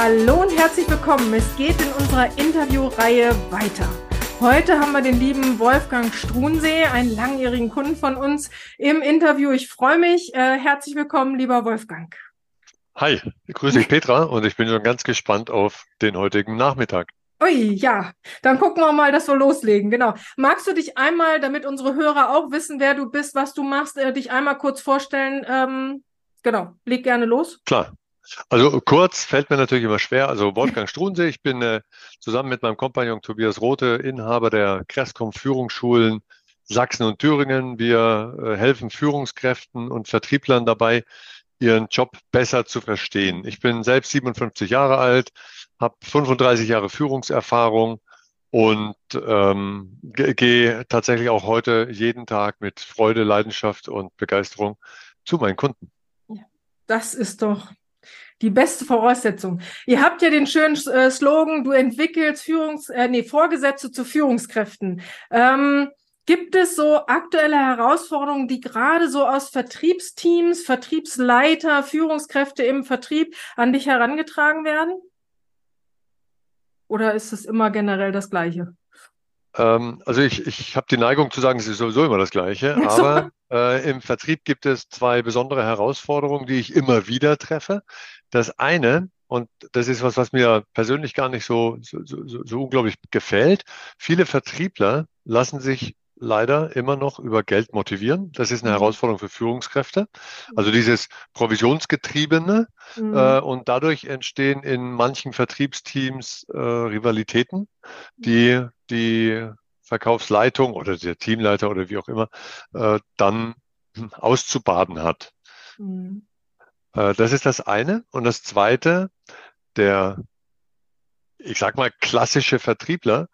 Hallo und herzlich willkommen. Es geht in unserer Interviewreihe weiter. Heute haben wir den lieben Wolfgang Strunsee, einen langjährigen Kunden von uns, im Interview. Ich freue mich. Äh, herzlich willkommen, lieber Wolfgang. Hi, grüße dich Petra und ich bin schon ganz gespannt auf den heutigen Nachmittag. Ui, ja, dann gucken wir mal, dass wir loslegen. Genau. Magst du dich einmal, damit unsere Hörer auch wissen, wer du bist, was du machst, äh, dich einmal kurz vorstellen? Ähm, genau, leg gerne los. Klar, also kurz fällt mir natürlich immer schwer. Also Wolfgang Strunsee, ich bin äh, zusammen mit meinem Kompagnon Tobias Rote Inhaber der Crestcom Führungsschulen Sachsen und Thüringen. Wir äh, helfen Führungskräften und Vertrieblern dabei, ihren Job besser zu verstehen. Ich bin selbst 57 Jahre alt, habe 35 Jahre Führungserfahrung und ähm, gehe tatsächlich auch heute jeden Tag mit Freude, Leidenschaft und Begeisterung zu meinen Kunden. Das ist doch die beste Voraussetzung. Ihr habt ja den schönen äh, Slogan, du entwickelst Führungs, äh, nee, Vorgesetzte zu Führungskräften. Ähm, gibt es so aktuelle Herausforderungen, die gerade so aus Vertriebsteams, Vertriebsleiter, Führungskräfte im Vertrieb an dich herangetragen werden? Oder ist es immer generell das Gleiche? Ähm, also ich, ich habe die Neigung zu sagen, es ist sowieso immer das Gleiche, aber äh, im Vertrieb gibt es zwei besondere Herausforderungen, die ich immer wieder treffe. Das eine, und das ist was, was mir persönlich gar nicht so, so, so, so unglaublich gefällt, viele Vertriebler lassen sich leider immer noch über Geld motivieren. Das ist eine mhm. Herausforderung für Führungskräfte. Also dieses Provisionsgetriebene. Mhm. Äh, und dadurch entstehen in manchen Vertriebsteams äh, Rivalitäten, die die Verkaufsleitung oder der Teamleiter oder wie auch immer äh, dann auszubaden hat. Mhm. Äh, das ist das eine. Und das zweite, der, ich sag mal, klassische Vertriebler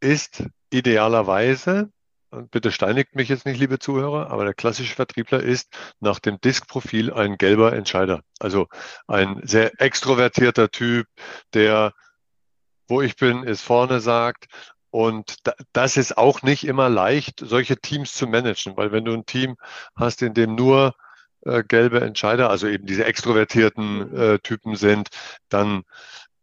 ist idealerweise, und bitte steinigt mich jetzt nicht, liebe Zuhörer, aber der klassische Vertriebler ist nach dem Diskprofil ein gelber Entscheider. Also ein sehr extrovertierter Typ, der wo ich bin, ist vorne sagt und das ist auch nicht immer leicht, solche Teams zu managen, weil wenn du ein Team hast, in dem nur äh, gelbe Entscheider, also eben diese extrovertierten mhm. äh, Typen sind, dann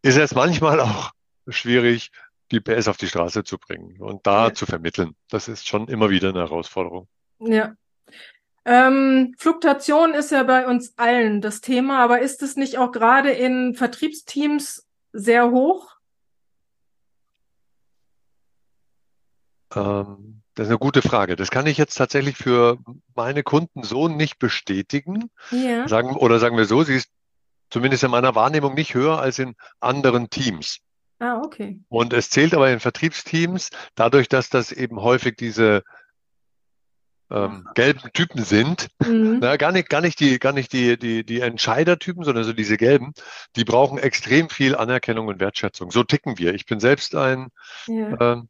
ist es manchmal auch schwierig, die PS auf die Straße zu bringen und da ja. zu vermitteln. Das ist schon immer wieder eine Herausforderung. Ja. Ähm, Fluktuation ist ja bei uns allen das Thema, aber ist es nicht auch gerade in Vertriebsteams sehr hoch? Ähm, das ist eine gute Frage. Das kann ich jetzt tatsächlich für meine Kunden so nicht bestätigen. Ja. Sagen, oder sagen wir so, sie ist zumindest in meiner Wahrnehmung nicht höher als in anderen Teams. Ah, okay. Und es zählt aber in Vertriebsteams, dadurch, dass das eben häufig diese ähm, gelben Typen sind, mhm. na, gar nicht, gar nicht die, gar nicht die, die, die Entscheidertypen, sondern so diese gelben, die brauchen extrem viel Anerkennung und Wertschätzung. So ticken wir. Ich bin selbst ein, ja. ähm,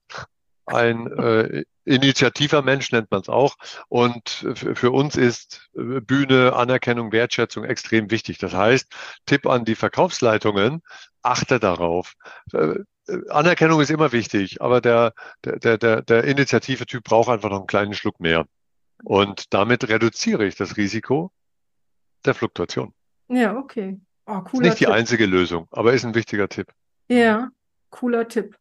ein äh, initiativer Mensch nennt man es auch. Und für uns ist äh, Bühne, Anerkennung, Wertschätzung extrem wichtig. Das heißt, Tipp an die Verkaufsleitungen, achte darauf. Äh, Anerkennung ist immer wichtig, aber der, der, der, der Initiative-Typ braucht einfach noch einen kleinen Schluck mehr. Und damit reduziere ich das Risiko der Fluktuation. Ja, okay. Oh, cooler ist nicht Tipp. die einzige Lösung, aber ist ein wichtiger Tipp. Ja, cooler Tipp.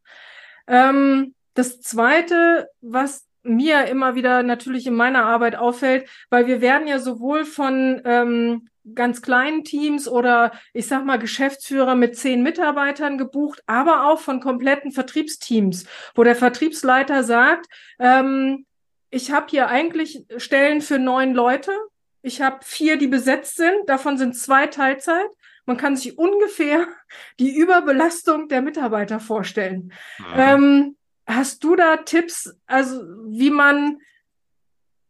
Ähm, das Zweite, was mir immer wieder natürlich in meiner Arbeit auffällt, weil wir werden ja sowohl von ähm, ganz kleinen Teams oder ich sag mal Geschäftsführer mit zehn Mitarbeitern gebucht, aber auch von kompletten Vertriebsteams, wo der Vertriebsleiter sagt, ähm, ich habe hier eigentlich Stellen für neun Leute, ich habe vier, die besetzt sind, davon sind zwei Teilzeit. Man kann sich ungefähr die Überbelastung der Mitarbeiter vorstellen. Mhm. Ähm, Hast du da Tipps, also wie man,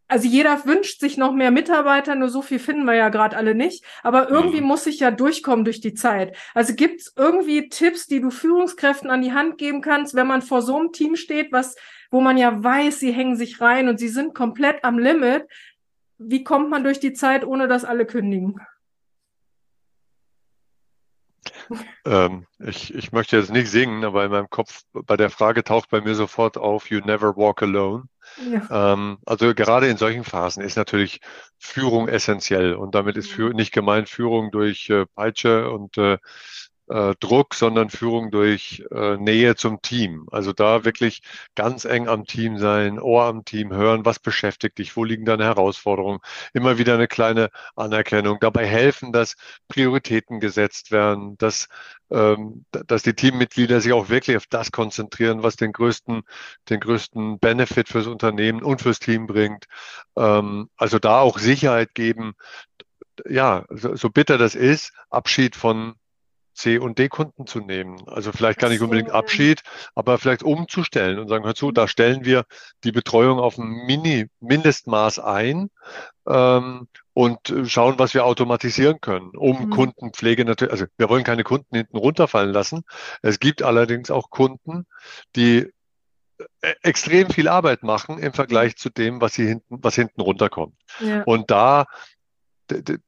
also jeder wünscht sich noch mehr Mitarbeiter, nur so viel finden wir ja gerade alle nicht, aber irgendwie mhm. muss ich ja durchkommen durch die Zeit. Also gibt's irgendwie Tipps, die du Führungskräften an die Hand geben kannst, wenn man vor so einem Team steht, was, wo man ja weiß, sie hängen sich rein und sie sind komplett am Limit. Wie kommt man durch die Zeit, ohne dass alle kündigen? Ähm, ich, ich möchte jetzt nicht singen, aber in meinem Kopf bei der Frage taucht bei mir sofort auf, You never walk alone. Ja. Ähm, also gerade in solchen Phasen ist natürlich Führung essentiell und damit ist für, nicht gemeint Führung durch äh, Peitsche und äh, äh, Druck, sondern Führung durch äh, Nähe zum Team. Also da wirklich ganz eng am Team sein, Ohr am Team hören, was beschäftigt dich, wo liegen deine Herausforderungen, immer wieder eine kleine Anerkennung, dabei helfen, dass Prioritäten gesetzt werden, dass ähm, dass die Teammitglieder sich auch wirklich auf das konzentrieren, was den größten, den größten Benefit fürs Unternehmen und fürs Team bringt. Ähm, also da auch Sicherheit geben. Ja, so, so bitter das ist, Abschied von C- und D-Kunden zu nehmen. Also vielleicht gar nicht unbedingt Abschied, aber vielleicht umzustellen und sagen, hör zu, da stellen wir die Betreuung auf ein Mini-Mindestmaß ein ähm, und schauen, was wir automatisieren können, um mhm. Kundenpflege natürlich, also wir wollen keine Kunden hinten runterfallen lassen. Es gibt allerdings auch Kunden, die äh, extrem viel Arbeit machen im Vergleich mhm. zu dem, was sie hinten, was hinten runterkommt. Ja. Und da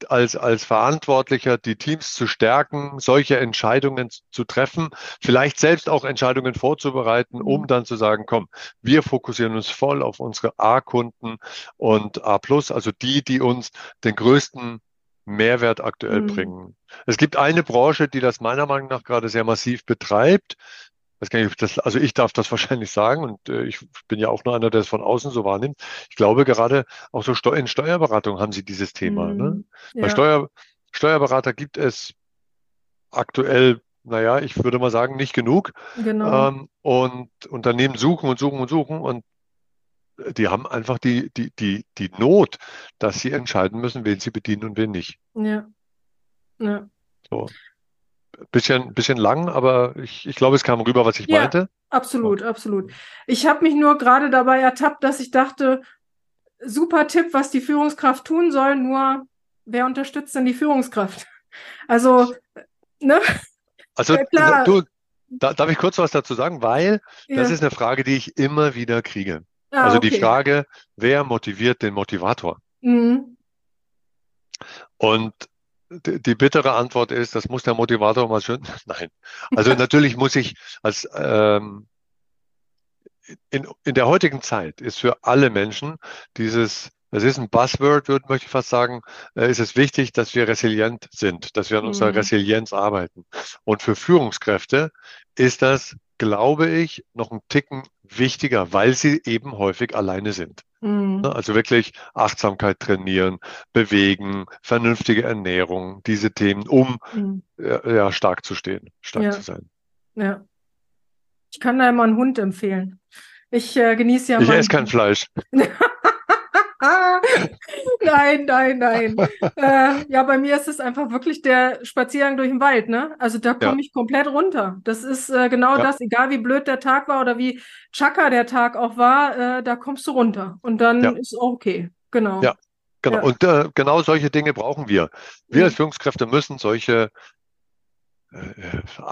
als, als Verantwortlicher die Teams zu stärken, solche Entscheidungen zu treffen, vielleicht selbst auch Entscheidungen vorzubereiten, um mhm. dann zu sagen, komm, wir fokussieren uns voll auf unsere A-Kunden und A+, also die, die uns den größten Mehrwert aktuell mhm. bringen. Es gibt eine Branche, die das meiner Meinung nach gerade sehr massiv betreibt weiß gar nicht, das, also ich darf das wahrscheinlich sagen und äh, ich bin ja auch nur einer, der es von außen so wahrnimmt. Ich glaube gerade auch so Steu in Steuerberatung haben sie dieses Thema. Mhm. Ne? Ja. Bei Steuer, Steuerberater gibt es aktuell, naja, ich würde mal sagen, nicht genug. Genau. Ähm, und Unternehmen suchen und suchen und suchen und die haben einfach die, die, die, die Not, dass sie entscheiden müssen, wen sie bedienen und wen nicht. Ja. Ja. So bisschen, bisschen lang, aber ich, ich glaube, es kam rüber, was ich ja, meinte. Absolut, absolut. Ich habe mich nur gerade dabei ertappt, dass ich dachte, super Tipp, was die Führungskraft tun soll, nur wer unterstützt denn die Führungskraft? Also, ne? Also, ja, klar. du, da, darf ich kurz was dazu sagen? Weil ja. das ist eine Frage, die ich immer wieder kriege. Ah, also okay. die Frage, wer motiviert den Motivator? Mhm. Und die, bittere Antwort ist, das muss der Motivator mal schön. Nein. Also natürlich muss ich als ähm, in, in der heutigen Zeit ist für alle Menschen dieses, das ist ein Buzzword, würde, möchte ich fast sagen, äh, ist es wichtig, dass wir resilient sind, dass wir an unserer mhm. Resilienz arbeiten. Und für Führungskräfte ist das, glaube ich, noch ein Ticken wichtiger, weil sie eben häufig alleine sind. Mhm. Ne, also wirklich Achtsamkeit trainieren, bewegen, vernünftige Ernährung, diese Themen, um mhm. ja, stark zu stehen, stark ja. zu sein. Ja. Ich kann da immer einen Hund empfehlen. Ich äh, genieße ja. Ich esse kein Fleisch. nein, nein, nein. äh, ja, bei mir ist es einfach wirklich der Spaziergang durch den Wald, ne? Also da komme ja. ich komplett runter. Das ist äh, genau ja. das, egal wie blöd der Tag war oder wie chaka der Tag auch war, äh, da kommst du runter. Und dann ja. ist auch okay. Genau. Ja, genau. Und äh, genau solche Dinge brauchen wir. Wir als Führungskräfte müssen solche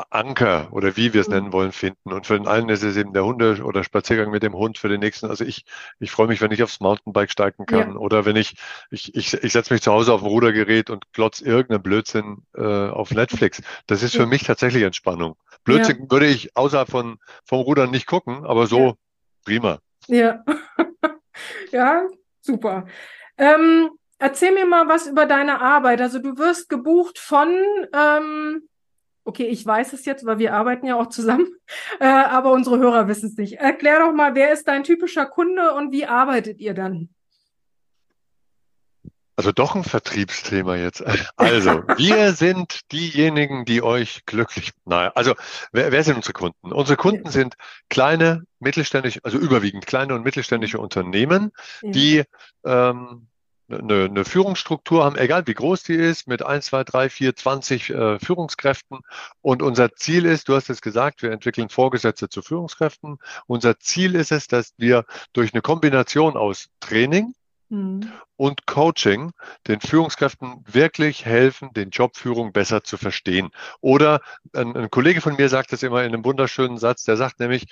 Anker oder wie wir es nennen wollen, finden. Und für den einen ist es eben der Hunde oder Spaziergang mit dem Hund, für den nächsten, also ich, ich freue mich, wenn ich aufs Mountainbike steigen kann ja. oder wenn ich, ich, ich, ich setze mich zu Hause auf ein Rudergerät und glotz irgendeinen Blödsinn äh, auf Netflix. Das ist für mich tatsächlich Entspannung. Blödsinn ja. würde ich außerhalb von, vom Rudern nicht gucken, aber so ja. prima. Ja. ja, super. Ähm, erzähl mir mal was über deine Arbeit. Also du wirst gebucht von ähm, okay, ich weiß es jetzt, weil wir arbeiten ja auch zusammen, äh, aber unsere Hörer wissen es nicht. Erklär doch mal, wer ist dein typischer Kunde und wie arbeitet ihr dann? Also doch ein Vertriebsthema jetzt. Also, wir sind diejenigen, die euch glücklich, naja, also wer, wer sind unsere Kunden? Unsere Kunden ja. sind kleine, mittelständische, also überwiegend kleine und mittelständische Unternehmen, ja. die ähm, eine, eine Führungsstruktur haben, egal wie groß die ist, mit 1, 2, 3, 4, 20 äh, Führungskräften. Und unser Ziel ist, du hast es gesagt, wir entwickeln Vorgesetzte zu Führungskräften. Unser Ziel ist es, dass wir durch eine Kombination aus Training mhm. und Coaching den Führungskräften wirklich helfen, den Jobführung besser zu verstehen. Oder ein, ein Kollege von mir sagt es immer in einem wunderschönen Satz, der sagt nämlich,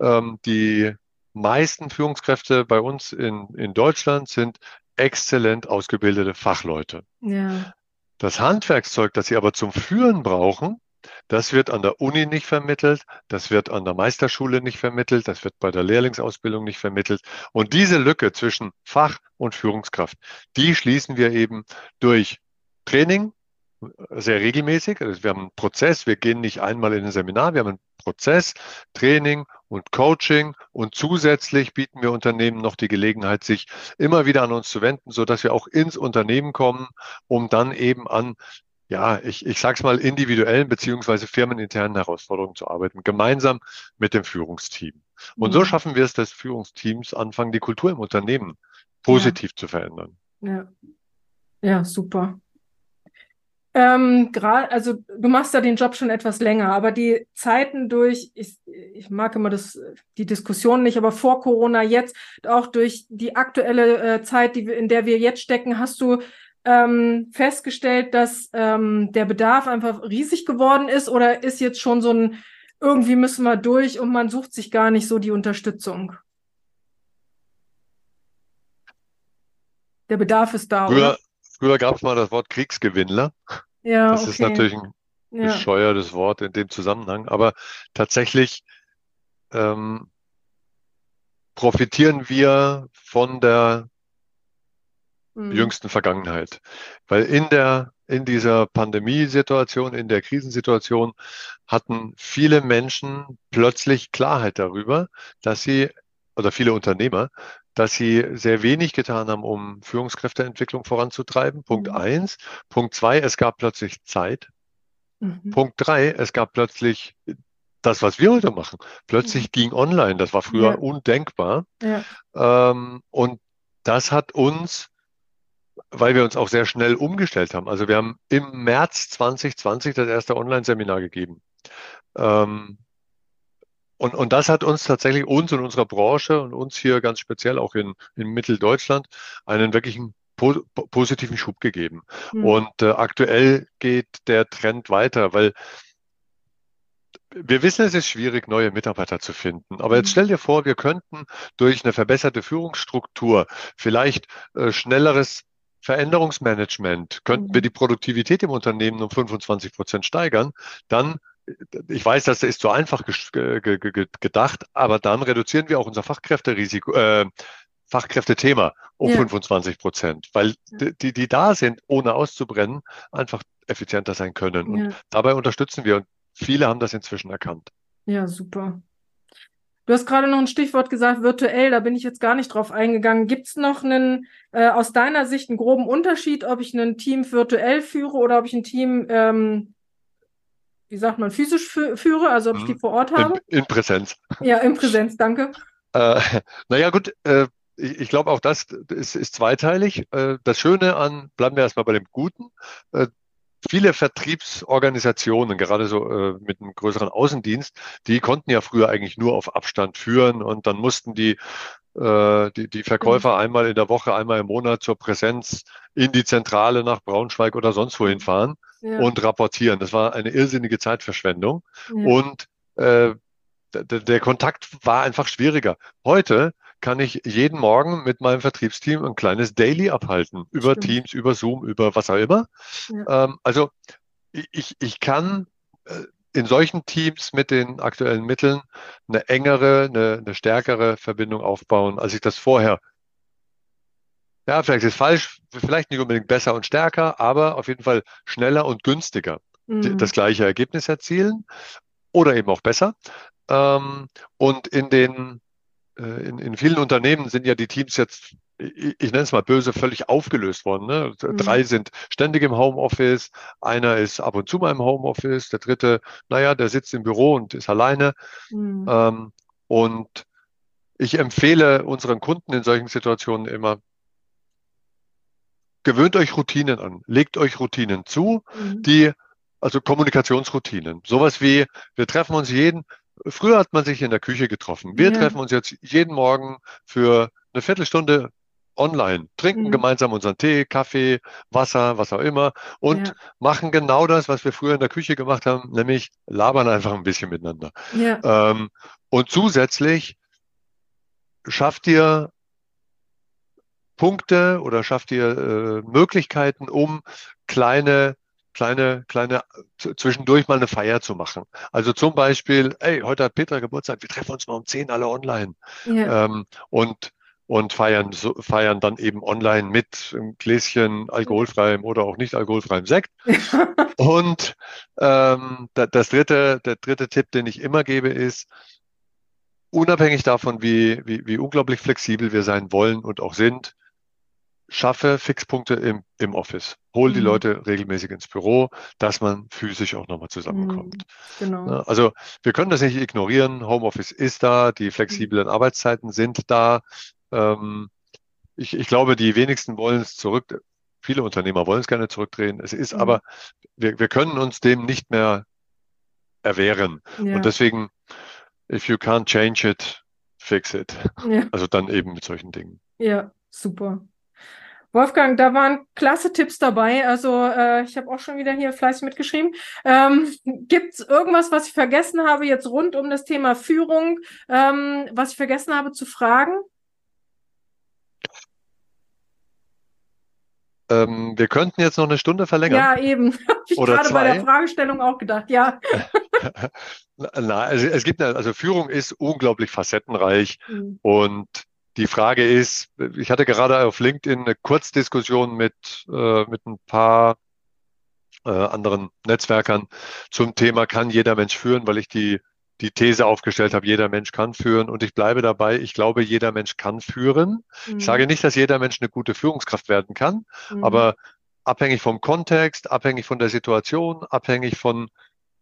ähm, die meisten Führungskräfte bei uns in, in Deutschland sind exzellent ausgebildete Fachleute. Ja. Das Handwerkszeug, das sie aber zum Führen brauchen, das wird an der Uni nicht vermittelt, das wird an der Meisterschule nicht vermittelt, das wird bei der Lehrlingsausbildung nicht vermittelt. Und diese Lücke zwischen Fach und Führungskraft, die schließen wir eben durch Training, sehr regelmäßig. Also wir haben einen Prozess. Wir gehen nicht einmal in ein Seminar. Wir haben einen Prozess, Training und Coaching. Und zusätzlich bieten wir Unternehmen noch die Gelegenheit, sich immer wieder an uns zu wenden, so dass wir auch ins Unternehmen kommen, um dann eben an ja, ich, ich sage es mal, individuellen beziehungsweise firmeninternen Herausforderungen zu arbeiten, gemeinsam mit dem Führungsteam. Und mhm. so schaffen wir es, dass Führungsteams anfangen, die Kultur im Unternehmen positiv ja. zu verändern. Ja, ja super. Ähm, gerade, also du machst ja den Job schon etwas länger, aber die Zeiten durch, ich, ich mag immer das, die Diskussion nicht, aber vor Corona jetzt, auch durch die aktuelle äh, Zeit, die in der wir jetzt stecken, hast du ähm, festgestellt, dass ähm, der Bedarf einfach riesig geworden ist oder ist jetzt schon so ein, irgendwie müssen wir durch und man sucht sich gar nicht so die Unterstützung? Der Bedarf ist da, früher, früher gab es mal das Wort Kriegsgewinnler. Ja, das okay. ist natürlich ein ja. bescheuertes Wort in dem Zusammenhang, aber tatsächlich ähm, profitieren wir von der mhm. jüngsten Vergangenheit. Weil in der, in dieser Pandemiesituation, in der Krisensituation hatten viele Menschen plötzlich Klarheit darüber, dass sie, oder viele Unternehmer, dass sie sehr wenig getan haben, um Führungskräfteentwicklung voranzutreiben. Punkt mhm. eins. Punkt zwei, es gab plötzlich Zeit. Mhm. Punkt drei, es gab plötzlich das, was wir heute machen. Plötzlich mhm. ging online. Das war früher ja. undenkbar. Ja. Ähm, und das hat uns weil wir uns auch sehr schnell umgestellt haben. Also wir haben im März 2020 das erste Online-Seminar gegeben. Ähm, und, und das hat uns tatsächlich, uns und unserer Branche und uns hier ganz speziell auch in, in Mitteldeutschland, einen wirklichen po positiven Schub gegeben. Mhm. Und äh, aktuell geht der Trend weiter, weil wir wissen, es ist schwierig, neue Mitarbeiter zu finden. Aber jetzt mhm. stell dir vor, wir könnten durch eine verbesserte Führungsstruktur vielleicht äh, schnelleres Veränderungsmanagement, könnten wir die Produktivität im Unternehmen um 25 Prozent steigern, dann ich weiß, das ist zu einfach gedacht, aber dann reduzieren wir auch unser Fachkräfterisiko, äh, Fachkräftethema um ja. 25 Prozent, weil die, die da sind, ohne auszubrennen, einfach effizienter sein können. Und ja. dabei unterstützen wir und viele haben das inzwischen erkannt. Ja, super. Du hast gerade noch ein Stichwort gesagt, virtuell, da bin ich jetzt gar nicht drauf eingegangen. Gibt es noch einen, äh, aus deiner Sicht einen groben Unterschied, ob ich ein Team virtuell führe oder ob ich ein Team, ähm, wie sagt man, physisch fü führe, also ob ich die mhm. vor Ort habe? In, in Präsenz. Ja, in Präsenz, danke. Äh, naja, gut, äh, ich, ich glaube auch das ist, ist zweiteilig. Äh, das Schöne an, bleiben wir erstmal bei dem Guten, äh, viele Vertriebsorganisationen, gerade so äh, mit einem größeren Außendienst, die konnten ja früher eigentlich nur auf Abstand führen und dann mussten die äh, die, die Verkäufer mhm. einmal in der Woche, einmal im Monat zur Präsenz in die Zentrale nach Braunschweig oder sonst wohin fahren ja. und rapportieren. Das war eine irrsinnige Zeitverschwendung. Ja. Und äh, der, der Kontakt war einfach schwieriger. Heute kann ich jeden Morgen mit meinem Vertriebsteam ein kleines Daily abhalten. Über Stimmt. Teams, über Zoom, über was auch immer. Ja. Ähm, also ich, ich kann äh, in solchen Teams mit den aktuellen Mitteln eine engere, eine, eine stärkere Verbindung aufbauen, als ich das vorher ja, vielleicht ist falsch, vielleicht nicht unbedingt besser und stärker, aber auf jeden Fall schneller und günstiger mhm. das gleiche Ergebnis erzielen oder eben auch besser. Ähm, und in den äh, in, in vielen Unternehmen sind ja die Teams jetzt, ich, ich nenne es mal böse, völlig aufgelöst worden. Ne? Mhm. Drei sind ständig im Homeoffice, einer ist ab und zu mal im Homeoffice, der dritte, naja, der sitzt im Büro und ist alleine. Mhm. Ähm, und ich empfehle unseren Kunden in solchen Situationen immer, gewöhnt euch Routinen an, legt euch Routinen zu, mhm. die also Kommunikationsroutinen. Sowas wie, wir treffen uns jeden, Früher hat man sich in der Küche getroffen. Wir ja. treffen uns jetzt jeden Morgen für eine Viertelstunde online, trinken mhm. gemeinsam unseren Tee, Kaffee, Wasser, was auch immer und ja. machen genau das, was wir früher in der Küche gemacht haben, nämlich labern einfach ein bisschen miteinander. Ja. Ähm, und zusätzlich schafft ihr Punkte oder schafft ihr äh, Möglichkeiten, um kleine kleine, kleine, zwischendurch mal eine Feier zu machen. Also zum Beispiel, ey, heute hat Petra Geburtstag, wir treffen uns mal um zehn alle online. Ja. Ähm, und und feiern, so, feiern dann eben online mit einem Gläschen alkoholfreiem oder auch nicht alkoholfreiem Sekt. und ähm, das dritte, der dritte Tipp, den ich immer gebe, ist, unabhängig davon, wie, wie, wie unglaublich flexibel wir sein wollen und auch sind, schaffe Fixpunkte im, im Office. Hol die mhm. Leute regelmäßig ins Büro, dass man physisch auch nochmal zusammenkommt. Mhm, genau. Also wir können das nicht ignorieren. Homeoffice ist da, die flexiblen mhm. Arbeitszeiten sind da. Ähm, ich, ich glaube, die wenigsten wollen es zurück. Viele Unternehmer wollen es gerne zurückdrehen. Es ist mhm. aber, wir, wir können uns dem nicht mehr erwehren. Ja. Und deswegen, if you can't change it, fix it. Ja. Also dann eben mit solchen Dingen. Ja, super. Wolfgang, da waren klasse Tipps dabei. Also äh, ich habe auch schon wieder hier fleißig mitgeschrieben. Ähm, Gibt es irgendwas, was ich vergessen habe jetzt rund um das Thema Führung, ähm, was ich vergessen habe zu fragen? Ähm, wir könnten jetzt noch eine Stunde verlängern. Ja, eben. Habe ich Oder gerade zwei. bei der Fragestellung auch gedacht, ja. Na, also es gibt eine, also Führung ist unglaublich facettenreich mhm. und die Frage ist, ich hatte gerade auf LinkedIn eine Kurzdiskussion mit, äh, mit ein paar äh, anderen Netzwerkern zum Thema, kann jeder Mensch führen, weil ich die, die These aufgestellt habe, jeder Mensch kann führen. Und ich bleibe dabei, ich glaube, jeder Mensch kann führen. Mhm. Ich sage nicht, dass jeder Mensch eine gute Führungskraft werden kann, mhm. aber abhängig vom Kontext, abhängig von der Situation, abhängig von,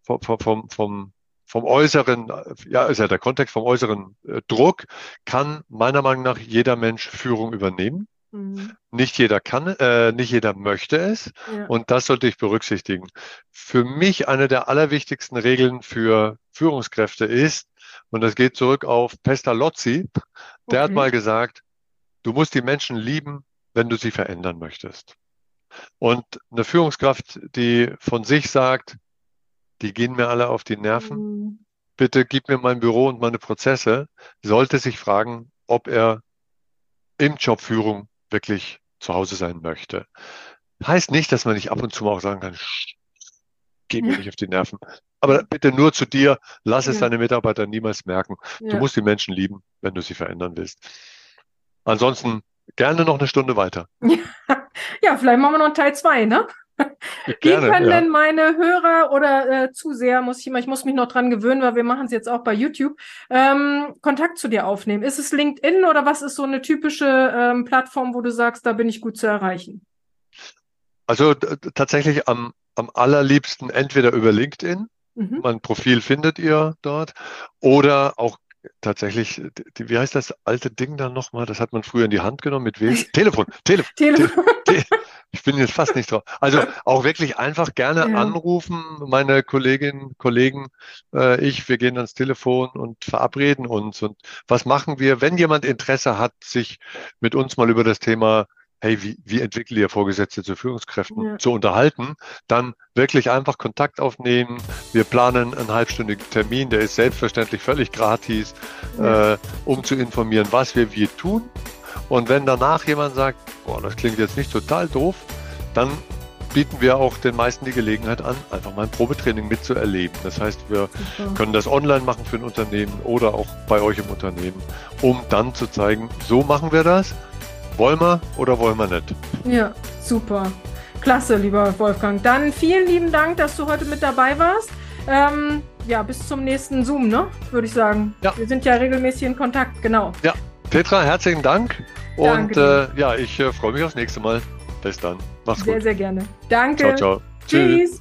vom, vom, vom, vom äußeren, ja, ist ja der Kontext vom äußeren äh, Druck, kann meiner Meinung nach jeder Mensch Führung übernehmen. Mhm. Nicht jeder kann, äh, nicht jeder möchte es. Ja. Und das sollte ich berücksichtigen. Für mich eine der allerwichtigsten Regeln für Führungskräfte ist, und das geht zurück auf Pestalozzi, der okay. hat mal gesagt, du musst die Menschen lieben, wenn du sie verändern möchtest. Und eine Führungskraft, die von sich sagt, die gehen mir alle auf die Nerven. Mhm. Bitte gib mir mein Büro und meine Prozesse. Sollte sich fragen, ob er im Job Führung wirklich zu Hause sein möchte. Heißt nicht, dass man nicht ab und zu mal auch sagen kann, geh mir ja. nicht auf die Nerven. Aber bitte nur zu dir, lass es deine Mitarbeiter niemals merken. Ja. Du musst die Menschen lieben, wenn du sie verändern willst. Ansonsten gerne noch eine Stunde weiter. Ja, vielleicht machen wir noch Teil zwei, ne? Wie können ja. denn meine Hörer oder äh, Zuseher, muss ich immer, ich muss mich noch dran gewöhnen, weil wir machen es jetzt auch bei YouTube, ähm, Kontakt zu dir aufnehmen? Ist es LinkedIn oder was ist so eine typische ähm, Plattform, wo du sagst, da bin ich gut zu erreichen? Also tatsächlich am, am allerliebsten entweder über LinkedIn, mhm. mein Profil findet ihr dort, oder auch tatsächlich, die, wie heißt das alte Ding dann nochmal? Das hat man früher in die Hand genommen mit wem? Telefon, Telefon. Telefon. Te ich bin jetzt fast nicht drauf. Also auch wirklich einfach gerne ja. anrufen, meine Kolleginnen, Kollegen, äh, ich, wir gehen ans Telefon und verabreden uns. Und was machen wir, wenn jemand Interesse hat, sich mit uns mal über das Thema hey, wie, wie entwickle ihr Vorgesetzte zu Führungskräften ja. zu unterhalten, dann wirklich einfach Kontakt aufnehmen. Wir planen einen halbstündigen Termin, der ist selbstverständlich völlig gratis, ja. äh, um zu informieren, was wir wie tun. Und wenn danach jemand sagt, boah, das klingt jetzt nicht total doof, dann bieten wir auch den meisten die Gelegenheit an, einfach mal ein Probetraining mitzuerleben. Das heißt, wir Super. können das online machen für ein Unternehmen oder auch bei euch im Unternehmen, um dann zu zeigen, so machen wir das wollen wir oder wollen wir nicht? Ja, super. Klasse, lieber Wolfgang. Dann vielen lieben Dank, dass du heute mit dabei warst. Ähm, ja, bis zum nächsten Zoom, ne? Würde ich sagen. Ja. Wir sind ja regelmäßig in Kontakt, genau. Ja, Petra, herzlichen Dank. Und äh, ja, ich äh, freue mich aufs nächste Mal. Bis dann. Mach's sehr, gut. Sehr, sehr gerne. Danke. Ciao, ciao. Tschüss. Tschüss.